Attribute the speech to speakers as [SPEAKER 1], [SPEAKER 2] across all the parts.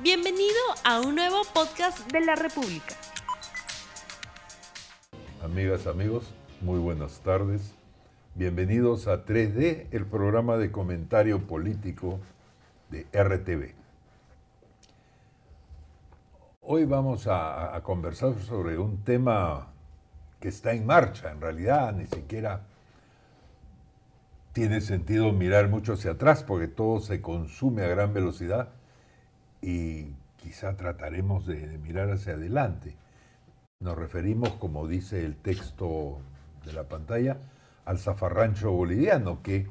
[SPEAKER 1] Bienvenido a un nuevo podcast de la República.
[SPEAKER 2] Amigas, amigos, muy buenas tardes. Bienvenidos a 3D, el programa de comentario político de RTV. Hoy vamos a, a conversar sobre un tema que está en marcha, en realidad ni siquiera tiene sentido mirar mucho hacia atrás porque todo se consume a gran velocidad y quizá trataremos de, mirar hacia adelante. Nos referimos, como dice el texto de la pantalla, al zafarrancho boliviano, que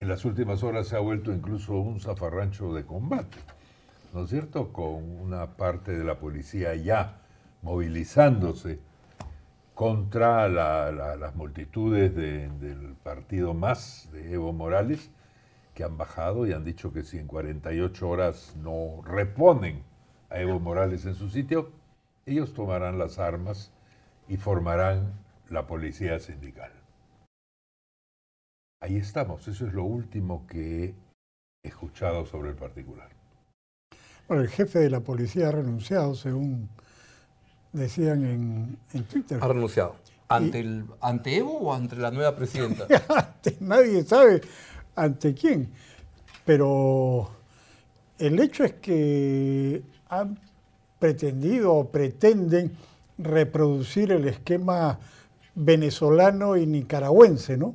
[SPEAKER 2] en las últimas horas se ha vuelto incluso un zafarrancho de combate, ¿no es cierto? Con una parte de la policía ya movilizándose contra las multitudes del partido más de Evo Morales, que han bajado y han dicho que si en 48 horas no reponen a Evo Morales en su sitio, ellos tomarán las armas y formarán la policía sindical. Ahí estamos, eso es lo último que he escuchado sobre el particular.
[SPEAKER 3] Bueno, el jefe de la policía ha renunciado, según decían en, Twitter.
[SPEAKER 4] Ha renunciado. ¿Ante, el, ¿Ante Evo o ante la nueva presidenta?
[SPEAKER 3] nadie sabe ante quién. Pero el hecho es que han pretendido o pretenden reproducir el esquema venezolano y nicaragüense, ¿no?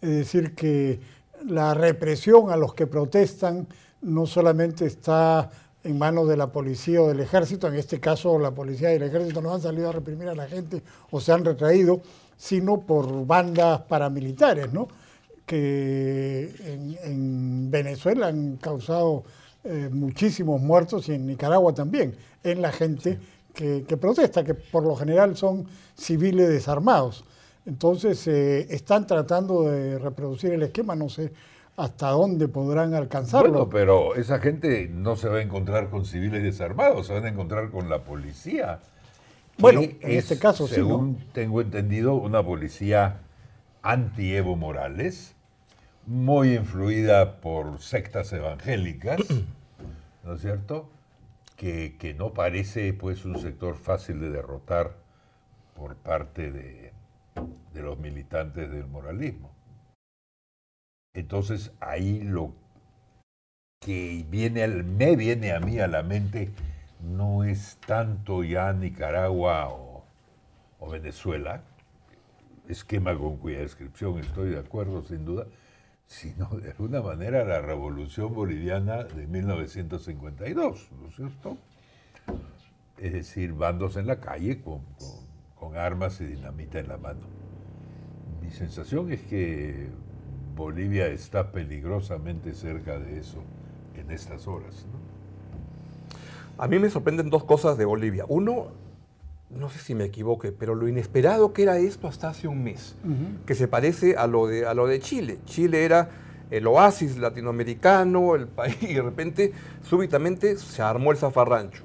[SPEAKER 3] Es decir, que la represión a los que protestan no solamente está en manos de la policía o del ejército, en este caso la policía y el ejército no han salido a reprimir a la gente o se han retraído, sino por bandas paramilitares, ¿no? Que en, Venezuela han causado eh, muchísimos muertos y en Nicaragua también, en la gente que, protesta, que por lo general son civiles desarmados. Entonces eh, están tratando de reproducir el esquema, no sé hasta dónde podrán alcanzarlo.
[SPEAKER 2] Bueno, pero esa gente no se va a encontrar con civiles desarmados, se van a encontrar con la policía.
[SPEAKER 3] Bueno, en este caso
[SPEAKER 2] sí. Según tengo entendido, una policía anti-Evo Morales, muy influida por sectas evangélicas, ¿no es cierto? Que, que, no parece pues un sector fácil de derrotar por parte de, de los militantes del moralismo. Entonces ahí lo que viene me viene a mí a la mente no es tanto ya Nicaragua o, o Venezuela, esquema con cuya descripción estoy de acuerdo sin duda, sino de alguna manera la revolución boliviana de 1952, ¿no es cierto? Es decir, bandos en la calle con, con armas y dinamita en la mano. Mi sensación es que Bolivia está peligrosamente cerca de eso en estas horas.
[SPEAKER 4] A mí me sorprenden dos cosas de Bolivia. Uno, no sé si me equivoque, pero lo inesperado que era esto hasta hace un mes, que se parece a lo, de, a lo de Chile. Chile era el oasis latinoamericano, el país, y de repente, súbitamente, se armó el zafarrancho.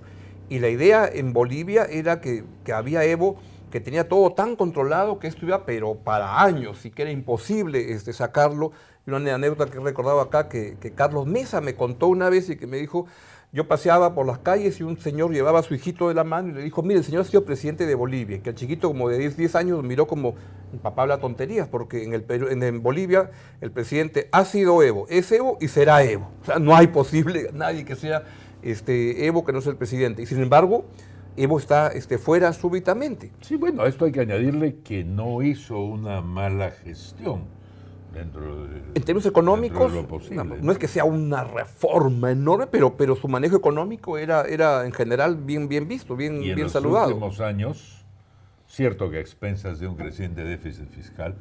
[SPEAKER 4] Y la idea en Bolivia era que, que había Evo que tenía todo tan controlado que esto iba, pero para años, y que era imposible este, sacarlo. Y una anécdota que he recordado acá, que, Carlos Mesa me contó una vez y que me dijo, yo paseaba por las calles y un señor llevaba a su hijito de la mano y le dijo, mire, el señor ha sido presidente de Bolivia, que el chiquito como de 10, 10 años miró como, papá habla tonterías, porque en, el en, Bolivia el presidente ha sido Evo, es Evo y será Evo. O sea, no hay posible nadie que sea este, Evo que no sea el presidente. Y sin embargo, Evo está este, fuera súbitamente.
[SPEAKER 2] Sí, bueno, a esto hay que añadirle que no hizo una mala gestión dentro de,
[SPEAKER 4] En términos económicos, no, es que sea una reforma enorme, pero, pero su manejo económico era, era en general bien, bien visto, bien,
[SPEAKER 2] y en
[SPEAKER 4] bien
[SPEAKER 2] los
[SPEAKER 4] saludado.
[SPEAKER 2] últimos años Cierto que a expensas de un creciente déficit fiscal,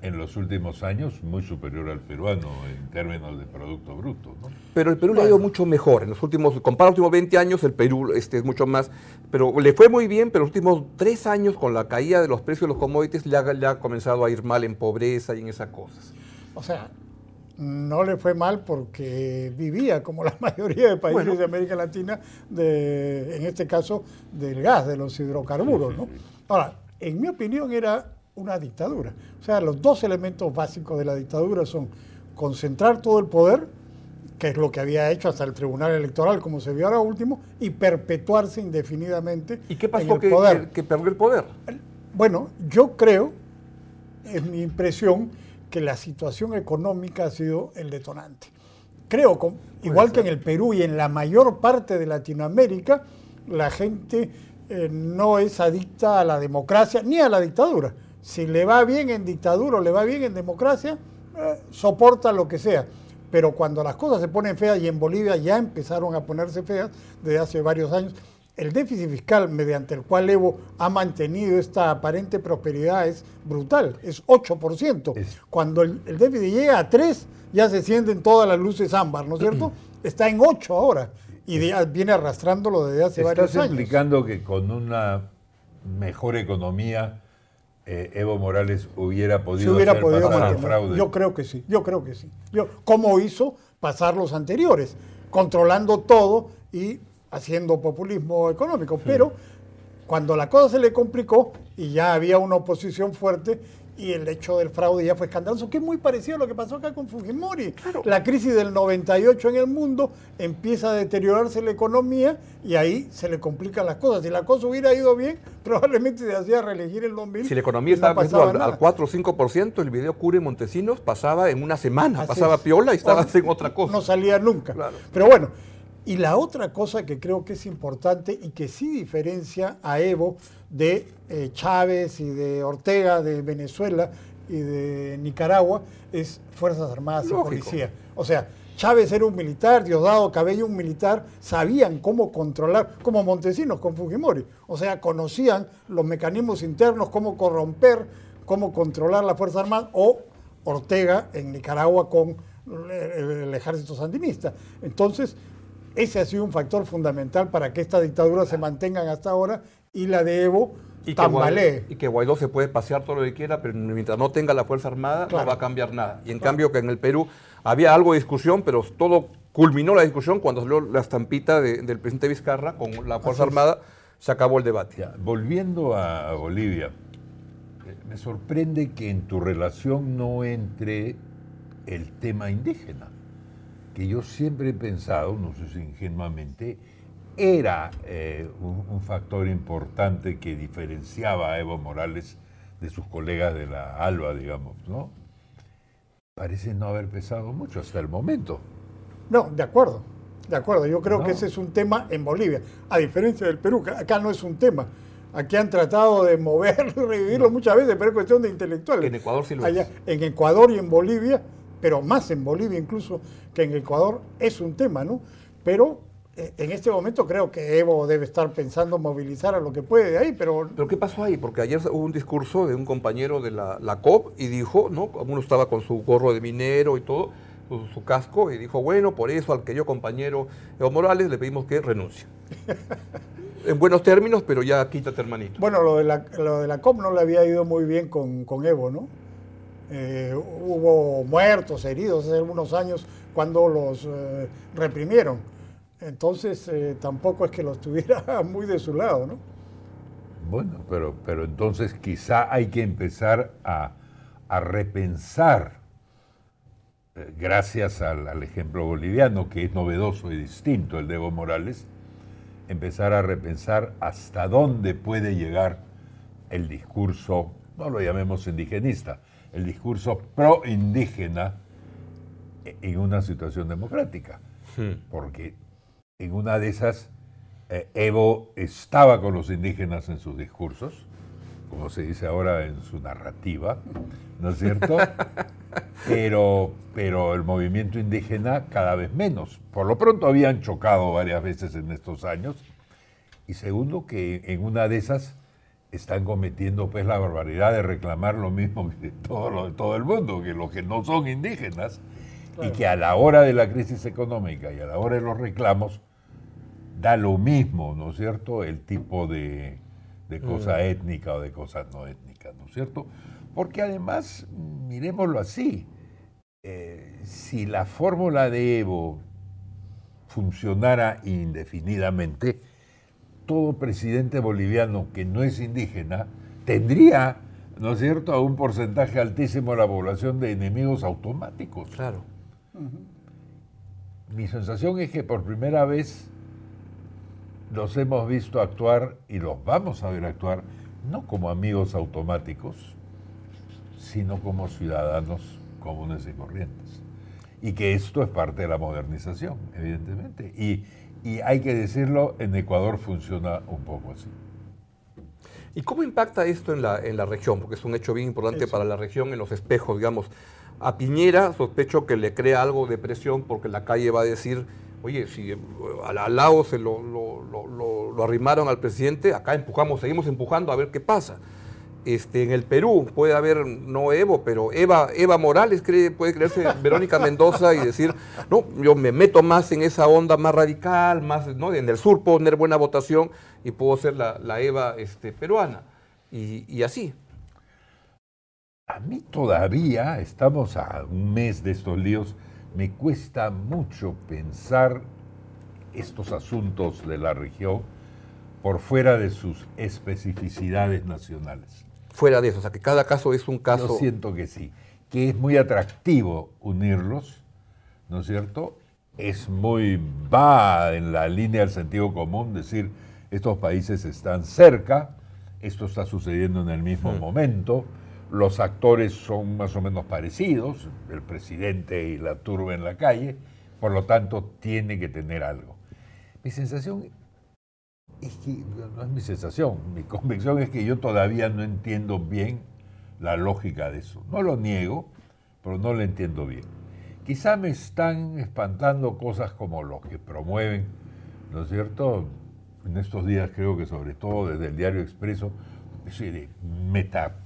[SPEAKER 2] en los últimos años muy superior al peruano en términos de Producto Bruto. ¿no?
[SPEAKER 4] Pero el Perú le ha ido mucho mejor. En los últimos, comparado los últimos 20 años, el Perú este, es mucho más. Pero le fue muy bien, pero los últimos tres años, con la caída de los precios de los commodities, le ha, le ha comenzado a ir mal en pobreza y en esas cosas.
[SPEAKER 3] O sea, no le fue mal porque vivía, como la mayoría de países de América Latina, de, en este caso, del gas, de los hidrocarburos. ¿no? Ahora, en mi opinión era una dictadura. O sea, los dos elementos básicos de la dictadura son concentrar todo el poder, que es lo que había hecho hasta el Tribunal Electoral, como se vio ahora último, y perpetuarse indefinidamente.
[SPEAKER 4] ¿Y qué pasó
[SPEAKER 3] en el
[SPEAKER 4] que,
[SPEAKER 3] poder.
[SPEAKER 4] que- que perdió el poder?
[SPEAKER 3] Bueno, yo creo, es mi impresión, que la situación económica ha sido el detonante. Creo, igual que en el Perú y en la mayor parte de Latinoamérica, la gente eh, no es adicta a la democracia ni a la dictadura. Si le va bien en dictadura o le va bien en democracia, eh, soporta lo que sea. Pero cuando las cosas se ponen feas, y en Bolivia ya empezaron a ponerse feas desde hace varios años, el déficit fiscal mediante el cual Evo ha mantenido esta aparente prosperidad es brutal, es 8%.
[SPEAKER 2] Es-
[SPEAKER 3] Cuando el, el déficit llega a 3, ya se sienten todas las luces ámbar, ¿no es cierto? Está en 8 ahora y de- viene arrastrándolo desde hace varios
[SPEAKER 2] Estás
[SPEAKER 3] años.
[SPEAKER 2] implicando que con una mejor economía eh, Evo Morales hubiera
[SPEAKER 3] Se
[SPEAKER 2] podido
[SPEAKER 3] hubiera
[SPEAKER 2] hacer
[SPEAKER 3] podido
[SPEAKER 2] pasar
[SPEAKER 3] mantener.
[SPEAKER 2] fraude.
[SPEAKER 3] Yo creo que sí, yo creo que sí. Yo, ¿Cómo hizo pasar los anteriores? Controlando todo y haciendo populismo económico. Pero cuando la cosa se le complicó y ya había una oposición fuerte y el hecho del fraude ya fue escandaloso, que es muy parecido a lo que pasó acá con Fujimori. La crisis del 98 en el mundo empieza a deteriorarse la economía y ahí se le complican las cosas. Si la cosa hubiera ido bien, probablemente se hacía reelegir el 2000.
[SPEAKER 4] Si la economía
[SPEAKER 3] no
[SPEAKER 4] estaba
[SPEAKER 3] pasaba
[SPEAKER 4] al, al 4 o 5%, el video Cure Montesinos pasaba en una semana,
[SPEAKER 3] Así
[SPEAKER 4] pasaba
[SPEAKER 3] es.
[SPEAKER 4] piola y estaba en otra cosa.
[SPEAKER 3] No salía nunca.
[SPEAKER 4] Claro.
[SPEAKER 3] Pero bueno, y la otra cosa que creo que es importante y que sí diferencia a Evo de eh, Chávez y de Ortega de Venezuela y de Nicaragua es Fuerzas Armadas
[SPEAKER 4] Lógico.
[SPEAKER 3] y Policía. O sea, Chávez era un militar, Diosdado Cabello un militar, sabían cómo controlar, como Montesinos con Fujimori. O sea, conocían los mecanismos internos, cómo corromper, cómo controlar la Fuerza Armada, o Ortega en Nicaragua con el, el ejército sandinista. Entonces, ese ha sido un factor fundamental para que estas dictaduras se mantengan hasta ahora y la de Evo
[SPEAKER 4] Y que, Guaidó,
[SPEAKER 3] tambalee.
[SPEAKER 4] y que Guaidó se puede pasear todo lo que quiera, pero mientras no tenga la Fuerza Armada
[SPEAKER 3] Claro.
[SPEAKER 4] no va a cambiar nada. Y en cambio que en el Perú había algo de discusión, pero todo culminó la discusión cuando salió la estampita de- del presidente Vizcarra con la Fuerza. Armada, se acabó el debate.
[SPEAKER 2] Ya, volviendo a, a Bolivia, eh, me sorprende que en tu relación no entre el tema indígena, que yo siempre he pensado, no sé si ingenuamente, era eh, un, un factor importante que diferenciaba a Evo Morales de sus colegas de la ALBA, digamos, ¿no? Parece no haber pesado mucho hasta el momento.
[SPEAKER 3] No, de acuerdo, de acuerdo. Yo creo
[SPEAKER 2] No.
[SPEAKER 3] que ese es un tema en Bolivia, a diferencia del Perú, que acá no es un tema. Aquí han tratado de moverlo y revivirlo muchas veces, pero es cuestión de intelectuales.
[SPEAKER 4] En Ecuador sí lo
[SPEAKER 3] Allá,
[SPEAKER 4] es.
[SPEAKER 3] En Ecuador y en Bolivia, pero más en Bolivia incluso que en Ecuador, es un tema, ¿no? Pero eh, en este momento creo que Evo debe estar pensando movilizar a lo que puede de ahí, pero
[SPEAKER 4] ¿Pero qué pasó ahí? Porque ayer hubo un discurso de un compañero de la, la COP y dijo, ¿no? Uno estaba con su gorro de minero y todo, su, su casco, y dijo, bueno, por eso al querido compañero Evo Morales le pedimos que renuncie. en buenos términos, pero ya quítate, hermanito.
[SPEAKER 3] Bueno, lo de la, lo de la COP no le había ido muy bien con, con Evo, ¿no? Eh, hubo muertos, heridos hace algunos años cuando los eh, reprimieron. Entonces, eh, tampoco es que los tuviera muy de su lado, ¿no?
[SPEAKER 2] Bueno, pero, pero entonces quizá hay que empezar a, a repensar, gracias al ejemplo boliviano, que es novedoso y distinto el de Evo Morales, empezar a repensar hasta dónde puede llegar el discurso, no lo llamemos indigenista, el discurso pro-indígena en una situación democrática. Porque en una de esas, eh, Evo estaba con los indígenas en sus discursos, como se dice ahora en su narrativa, ¿no es cierto? Pero, pero el movimiento indígena cada vez menos. Por lo pronto habían chocado varias veces en estos años. Y segundo, que en una de esas están cometiendo pues la barbaridad de reclamar lo mismo que todo, lo- todo el mundo, que los que no son indígenas, y que a la hora de la crisis económica y a la hora de los reclamos, da lo mismo, ¿no es cierto?, el tipo de, de cosa étnica o de cosas no étnicas, ¿no es cierto? Porque además, miremoslo así, eh, si la fórmula de Evo funcionara indefinidamente, todo presidente boliviano que no es indígena tendría, ¿no es cierto?, a un porcentaje altísimo de la población de enemigos automáticos.
[SPEAKER 4] Claro.
[SPEAKER 2] mi sensación es que por primera vez los hemos visto actuar y los vamos a ver actuar no como amigos automáticos, sino como ciudadanos comunes y corrientes. Y que esto es parte de la modernización, evidentemente. Y, y hay que decirlo, en Ecuador funciona un poco así.
[SPEAKER 4] ¿Y cómo impacta esto en la, en la región? Porque es un hecho bien importante para la región en los espejos, digamos. A Piñera sospecho que le crea algo de presión porque la calle va a decir, oye, si eh, al, lado se lo, lo, arrimaron al presidente, acá empujamos, seguimos empujando a ver qué pasa. Este, en el Perú puede haber, no Evo, pero Eva, Eva Morales cree, puede creerse Verónica Mendoza y decir, no, yo me meto más en esa onda más radical, más, ¿no? en el sur puedo tener buena votación y puedo ser la, Eva este, peruana. y así.
[SPEAKER 2] A mí todavía, estamos a un mes de estos líos, me cuesta mucho pensar estos asuntos de la región por fuera de sus especificidades nacionales.
[SPEAKER 4] Fuera de eso, o sea, que cada caso es un caso...
[SPEAKER 2] Yo siento que sí, que es muy atractivo unirlos, ¿no es cierto? Es muy, va en la línea del sentido común decir, estos países están cerca, esto está sucediendo en el mismo mm. momento, los actores son más o menos parecidos, el presidente y la turba en la calle, por lo tanto tiene que tener algo. Mi sensación es que, no es mi sensación, mi convicción es que yo todavía no entiendo bien la lógica de eso. No lo niego, pero no lo entiendo bien. Quizá me están espantando cosas como los que promueven, ¿no es cierto? En estos días creo que sobre todo desde el diario Expreso, de meta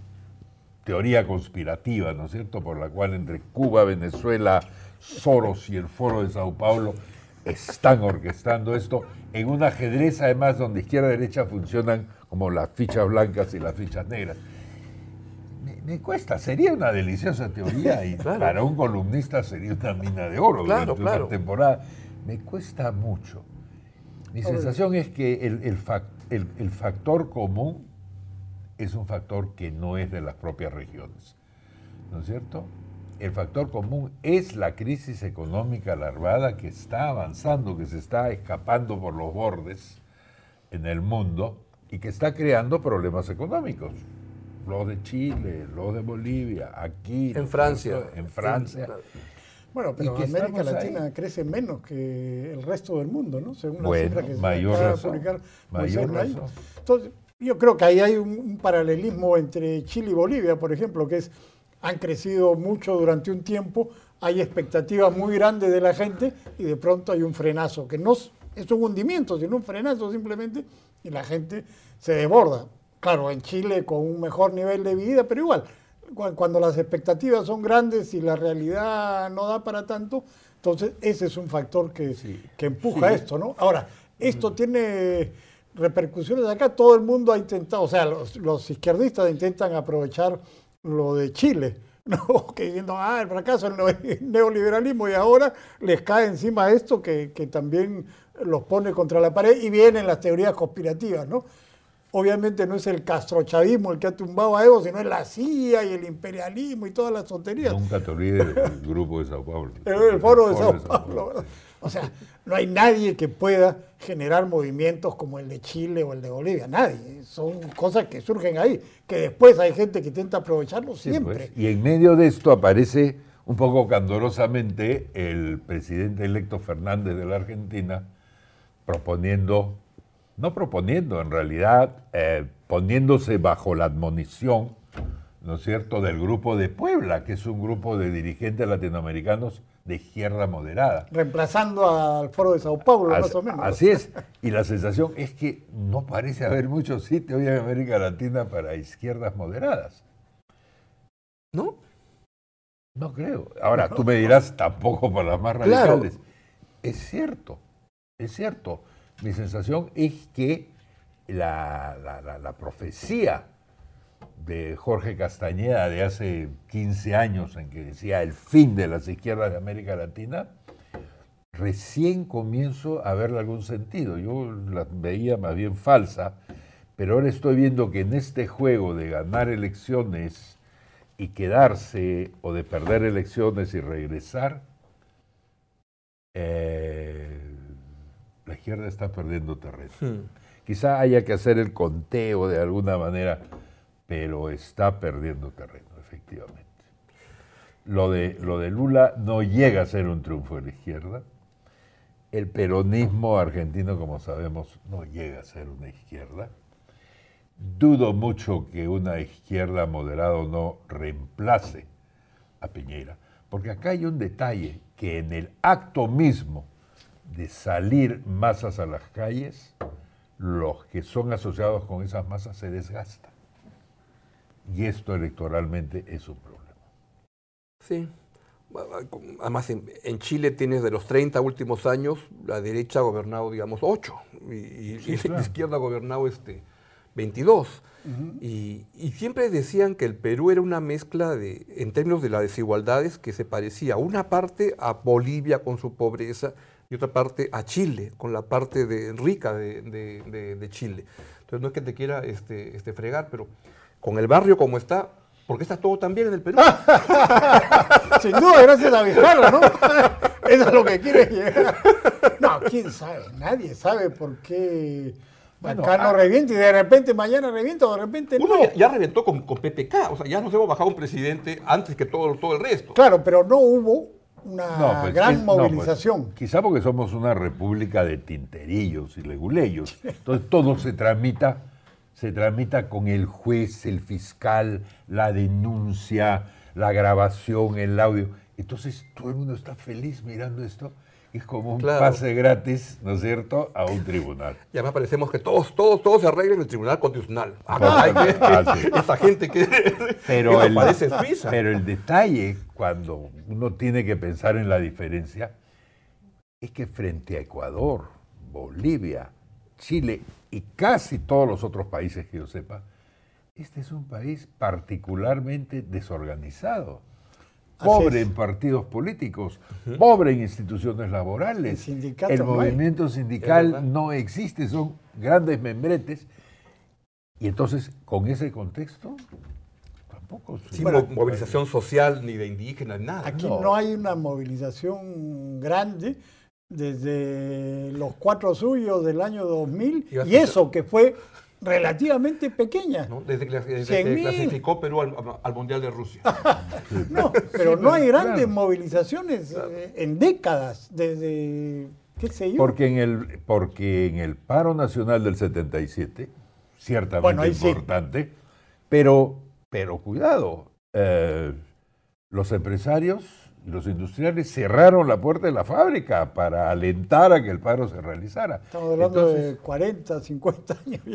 [SPEAKER 2] teoría conspirativa, ¿no es cierto?, por la cual entre Cuba, Venezuela, Soros y el Foro de Sao Paulo están orquestando esto en un ajedrez además donde izquierda y derecha funcionan como las fichas blancas y las fichas negras. Me, cuesta, sería una deliciosa teoría y para un columnista sería una mina de oro durante una temporada. Me cuesta mucho. Mi sensación es que el, el factor común es un factor que no es de las propias regiones. ¿No es cierto? El factor común es la crisis económica larvada que está avanzando, que se está escapando por los bordes en el mundo y que está creando problemas económicos. Los de Chile, los de Bolivia, aquí.
[SPEAKER 4] En Francia.
[SPEAKER 2] En Francia.
[SPEAKER 3] Bueno, pero América Latina crece menos que el resto del mundo, ¿no?
[SPEAKER 2] Según la cifra que se mayor razón, publicar mayor razón.
[SPEAKER 3] Entonces, yo creo que ahí hay un, paralelismo entre Chile y Bolivia, por ejemplo, que es han crecido mucho durante un tiempo, hay expectativas muy grandes de la gente y de pronto hay un frenazo, que no es un hundimiento, sino un frenazo simplemente, y la gente se desborda. Claro, en Chile con un mejor nivel de vida, pero igual, cuando las expectativas son grandes y la realidad no da para tanto, entonces ese es un factor que, que empuja esto, ¿no? Ahora, esto tiene repercusiones acá, todo el mundo ha intentado, o sea, los, izquierdistas intentan aprovechar lo de Chile, ¿no? que diciendo, ah, el fracaso del neoliberalismo y ahora les cae encima esto que, que, también los pone contra la pared y vienen las teorías conspirativas, ¿no? Obviamente no es el castrochavismo el que ha tumbado a Evo, sino es la CIA y el imperialismo y todas las tonterías.
[SPEAKER 2] Nunca te olvides del grupo de Sao Paulo.
[SPEAKER 3] El, foro de Sao Paulo. O sea, no hay nadie que pueda generar movimientos como el de Chile o el de Bolivia, nadie. Son cosas que surgen ahí, que después hay gente que intenta aprovecharlo siempre.
[SPEAKER 2] Pues. Y en medio de esto aparece un poco candorosamente el presidente electo Fernández de la Argentina proponiendo, no proponiendo en realidad, eh, poniéndose bajo la admonición, ¿no es cierto?, del grupo de Puebla, que es un grupo de dirigentes latinoamericanos de izquierda moderada.
[SPEAKER 3] Reemplazando al foro de Sao Paulo, más o menos.
[SPEAKER 2] Así es. Y la sensación es que no parece haber mucho sitio hoy en América Latina para izquierdas moderadas.
[SPEAKER 4] ¿No?
[SPEAKER 2] No creo. Ahora, tú me dirás, tampoco para las más radicales. Es cierto, es cierto. Mi sensación es que la, profecía de Jorge Castañeda de hace 15 años en que decía el fin de las izquierdas de América Latina, recién comienzo a verle algún sentido. Yo la veía más bien falsa, pero ahora estoy viendo que en este juego de ganar elecciones y quedarse o de perder elecciones y regresar, eh, la izquierda está perdiendo terreno.
[SPEAKER 4] Hmm.
[SPEAKER 2] Quizá haya que hacer el conteo de alguna manera, pero está perdiendo terreno, efectivamente. Lo de, lo de Lula no llega a ser un triunfo de la izquierda. El peronismo argentino, como sabemos, no llega a ser una izquierda. Dudo mucho que una izquierda moderada o no reemplace a Piñera, porque acá hay un detalle que en el acto mismo de salir masas a las calles, los que son asociados con esas masas se desgastan. Y esto electoralmente es un problema.
[SPEAKER 4] Sí. Además, en, Chile tienes de los 30 últimos años, la derecha ha gobernado, digamos, 8, y, y-
[SPEAKER 2] Sí,
[SPEAKER 4] y
[SPEAKER 2] claro.
[SPEAKER 4] la izquierda ha gobernado este, 22. y, y siempre decían que el Perú era una mezcla de, en términos de las desigualdades, que se parecía una parte a Bolivia con su pobreza y otra parte a Chile, con la parte de, rica de, de- de- de Chile. Entonces no es que te quiera este, este, fregar, pero con el barrio como está, ¿por qué está todo tan bien en el Perú?
[SPEAKER 3] Sin duda, gracias a Vizcarra, ¿no? Eso es lo que quiere llegar. No, quién sabe, nadie sabe por qué
[SPEAKER 2] Bueno,
[SPEAKER 3] acá no
[SPEAKER 2] ah.
[SPEAKER 3] revienta y de repente mañana revienta o de repente
[SPEAKER 4] Uno
[SPEAKER 3] no.
[SPEAKER 4] ya, ya reventó con, con PPK, o sea, ya nos hemos bajado un presidente antes que todo, todo el resto.
[SPEAKER 3] Claro, pero no hubo una
[SPEAKER 2] No, pues,
[SPEAKER 3] gran
[SPEAKER 2] es- no, pues,
[SPEAKER 3] movilización.
[SPEAKER 2] quizá porque somos una república de tinterillos y leguleyos. Entonces todo se tramita, se tramita con el juez, el fiscal, la denuncia, la grabación, el audio. Entonces todo el mundo está feliz mirando esto. Es como un
[SPEAKER 4] Claro.
[SPEAKER 2] pase gratis, ¿no es cierto?, a un tribunal.
[SPEAKER 4] Y además parecemos que todos, todos, todos se arreglan en el Tribunal Constitucional.
[SPEAKER 2] Ah,
[SPEAKER 4] Ay, que-
[SPEAKER 2] ah, sí.
[SPEAKER 4] Esta gente que,
[SPEAKER 2] Pero
[SPEAKER 4] que
[SPEAKER 2] el,
[SPEAKER 4] parece suiza.
[SPEAKER 2] pero el detalle, cuando uno tiene que pensar en la diferencia, es que frente a Ecuador, Bolivia, Chile y casi todos los otros países que yo sepa, este es un país particularmente desorganizado. Pobre en partidos políticos, pobre en instituciones laborales. El
[SPEAKER 3] hay.
[SPEAKER 2] movimiento sindical no existe, son grandes membretes. Y entonces, con ese contexto, tampoco.
[SPEAKER 4] Sin
[SPEAKER 3] Bueno,
[SPEAKER 4] movilización social, ni de indígenas, nada.
[SPEAKER 3] Aquí
[SPEAKER 2] no.
[SPEAKER 3] no. hay una movilización grande desde los cuatro suyos del año 2000
[SPEAKER 4] Iba a
[SPEAKER 3] y eso que fue relativamente pequeña.
[SPEAKER 4] ¿no? Desde que, clasificó Perú al, al Mundial de Rusia.
[SPEAKER 3] No, pero no hay
[SPEAKER 2] claro.
[SPEAKER 3] grandes movilizaciones eh, en décadas, desde, qué sé yo.
[SPEAKER 2] Porque en, el, porque en el paro nacional del 77, ciertamente
[SPEAKER 3] Bueno, ahí sí.
[SPEAKER 2] importante, pero, pero cuidado, eh, los empresarios los industriales cerraron la puerta de la fábrica para alentar a que el paro se realizara.
[SPEAKER 3] Estamos hablando de
[SPEAKER 2] Entonces,
[SPEAKER 3] 40, 50 años ya.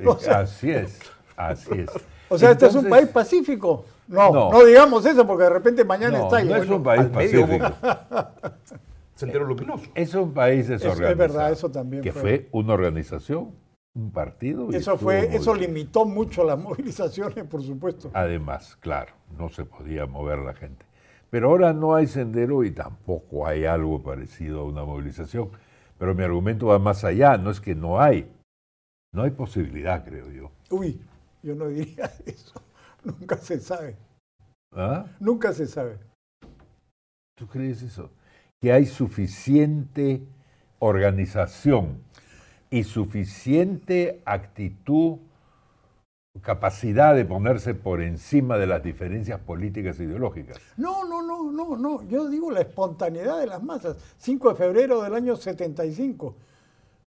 [SPEAKER 2] eh,
[SPEAKER 3] O sea,
[SPEAKER 2] así es, así es.
[SPEAKER 3] o sea, ¿este es un país pacífico? No, no,
[SPEAKER 2] No.
[SPEAKER 3] digamos eso porque de repente mañana
[SPEAKER 2] No,
[SPEAKER 3] está
[SPEAKER 2] no
[SPEAKER 3] ahí.
[SPEAKER 2] es un país pacífico.
[SPEAKER 4] Sendero Luminoso.
[SPEAKER 2] Es un país
[SPEAKER 3] es
[SPEAKER 2] desorganizado.
[SPEAKER 3] verdad, eso también
[SPEAKER 2] Que
[SPEAKER 3] fue.
[SPEAKER 2] fue una organización, un partido. y
[SPEAKER 3] Eso fue, eso
[SPEAKER 2] bien.
[SPEAKER 3] limitó mucho las movilizaciones, por supuesto.
[SPEAKER 2] Además, claro, no se podía mover la gente. Pero ahora no hay sendero y tampoco hay algo parecido a una movilización. Pero mi argumento va más allá, no es que no hay. No hay posibilidad, creo yo.
[SPEAKER 3] Uy, yo no diría eso. Nunca se sabe.
[SPEAKER 2] ¿Ah?
[SPEAKER 3] Nunca se sabe.
[SPEAKER 2] ¿Tú crees eso? Que hay suficiente organización y suficiente actitud, capacidad de ponerse por encima de las diferencias políticas e ideológicas.
[SPEAKER 3] No, no, no, no, no. Yo digo la espontaneidad de las masas. 5 de febrero del año 75.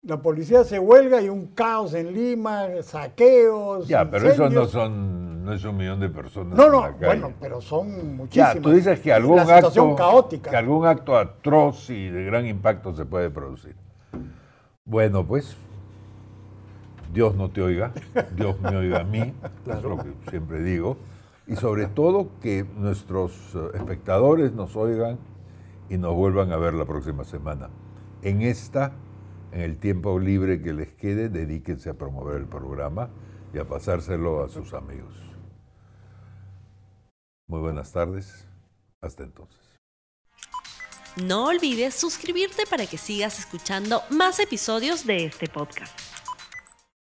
[SPEAKER 3] La policía se huelga y un caos en Lima, saqueos.
[SPEAKER 2] Ya, pero eso no
[SPEAKER 3] incendios.
[SPEAKER 2] son, no es un millón de personas
[SPEAKER 3] No,
[SPEAKER 2] en
[SPEAKER 3] no,
[SPEAKER 2] la calle.
[SPEAKER 3] bueno, pero son muchísimas.
[SPEAKER 2] ya, tú dices que algún
[SPEAKER 3] La
[SPEAKER 2] acto,
[SPEAKER 3] caótica.
[SPEAKER 2] que algún acto atroz y de gran impacto se puede producir. Bueno, pues Dios no te oiga, Dios me oiga a mí, es lo que siempre digo, y sobre todo que nuestros eh, espectadores nos oigan y nos vuelvan a ver la próxima semana. En esta, en el tiempo libre que les quede, dedíquense a promover el programa y a pasárselo a sus amigos. Muy buenas tardes, hasta entonces.
[SPEAKER 1] No olvides suscribirte para que sigas escuchando más episodios de este podcast.